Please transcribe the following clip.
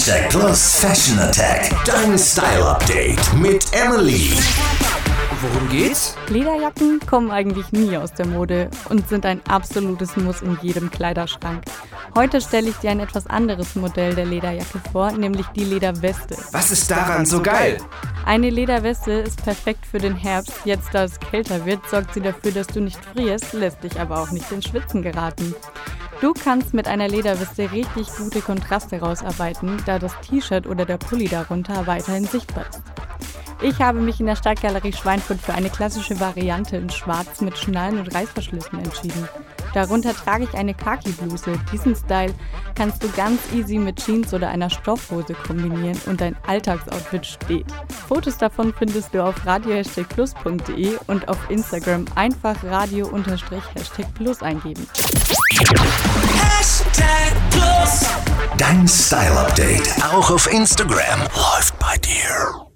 Hashtag Plus Fashion Attack. Dein Style Update mit Emily. Worum geht's? Lederjacken kommen eigentlich nie aus der Mode und sind ein absolutes Muss in jedem Kleiderschrank. Heute stelle ich dir ein etwas anderes Modell der Lederjacke vor, nämlich die Lederweste. Was ist daran so geil? Eine Lederweste ist perfekt für den Herbst. Jetzt, da es kälter wird, sorgt sie dafür, dass du nicht frierst, lässt dich aber auch nicht ins Schwitzen geraten. Du kannst mit einer Lederweste richtig gute Kontraste rausarbeiten, da das T-Shirt oder der Pulli darunter weiterhin sichtbar ist. Ich habe mich in der Stadtgalerie Schweinfurt für eine klassische Variante in Schwarz mit Schnallen und Reißverschlüssen entschieden. Darunter trage ich eine Khaki-Bluse. Diesen Style kannst du ganz easy mit Jeans oder einer Stoffhose kombinieren und dein Alltagsoutfit steht. Fotos davon findest du auf radio-plus.de und auf Instagram einfach radio-plus eingeben. Hashtag Plus. Dein Style Update auch auf Instagram läuft bei dir.